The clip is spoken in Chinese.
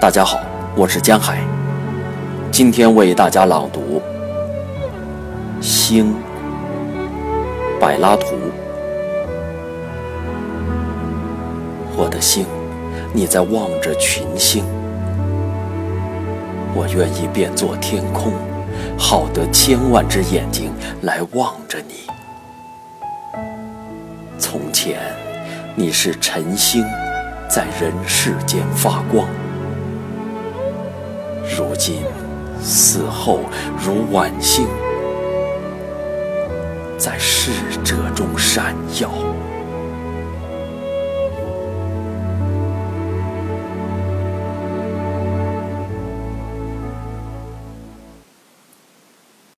大家好，我是江海，今天为大家朗读《星》柏拉图。我的星，你在望着群星，我愿意变作天空，好得千万只眼睛来望着你。从前，你是晨星，在人世间发光。如今死后如晚星，在逝者中闪耀。